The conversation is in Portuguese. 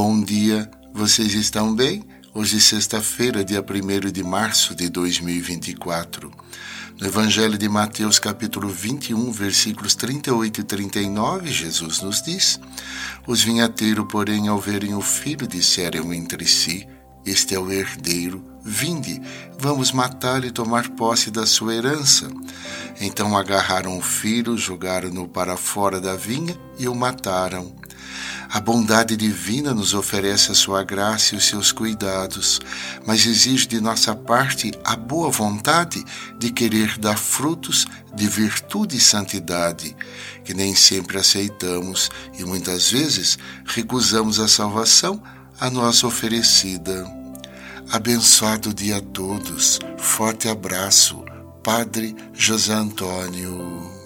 Bom dia, vocês estão bem? Hoje, sexta-feira, dia 1 de março de 2024. No Evangelho de Mateus, capítulo 21, versículos 38 e 39, Jesus nos diz: Os vinhateiros, porém, ao verem o filho, disseram entre si: Este é o herdeiro, vinde, vamos matá-lo e tomar posse da sua herança. Então agarraram o filho, jogaram-no para fora da vinha e o mataram. A bondade divina nos oferece a sua graça e os seus cuidados, mas exige de nossa parte a boa vontade de querer dar frutos de virtude e santidade, que nem sempre aceitamos e muitas vezes recusamos a salvação a nós oferecida. Abençoado dia a todos. Forte abraço. Padre José Antônio.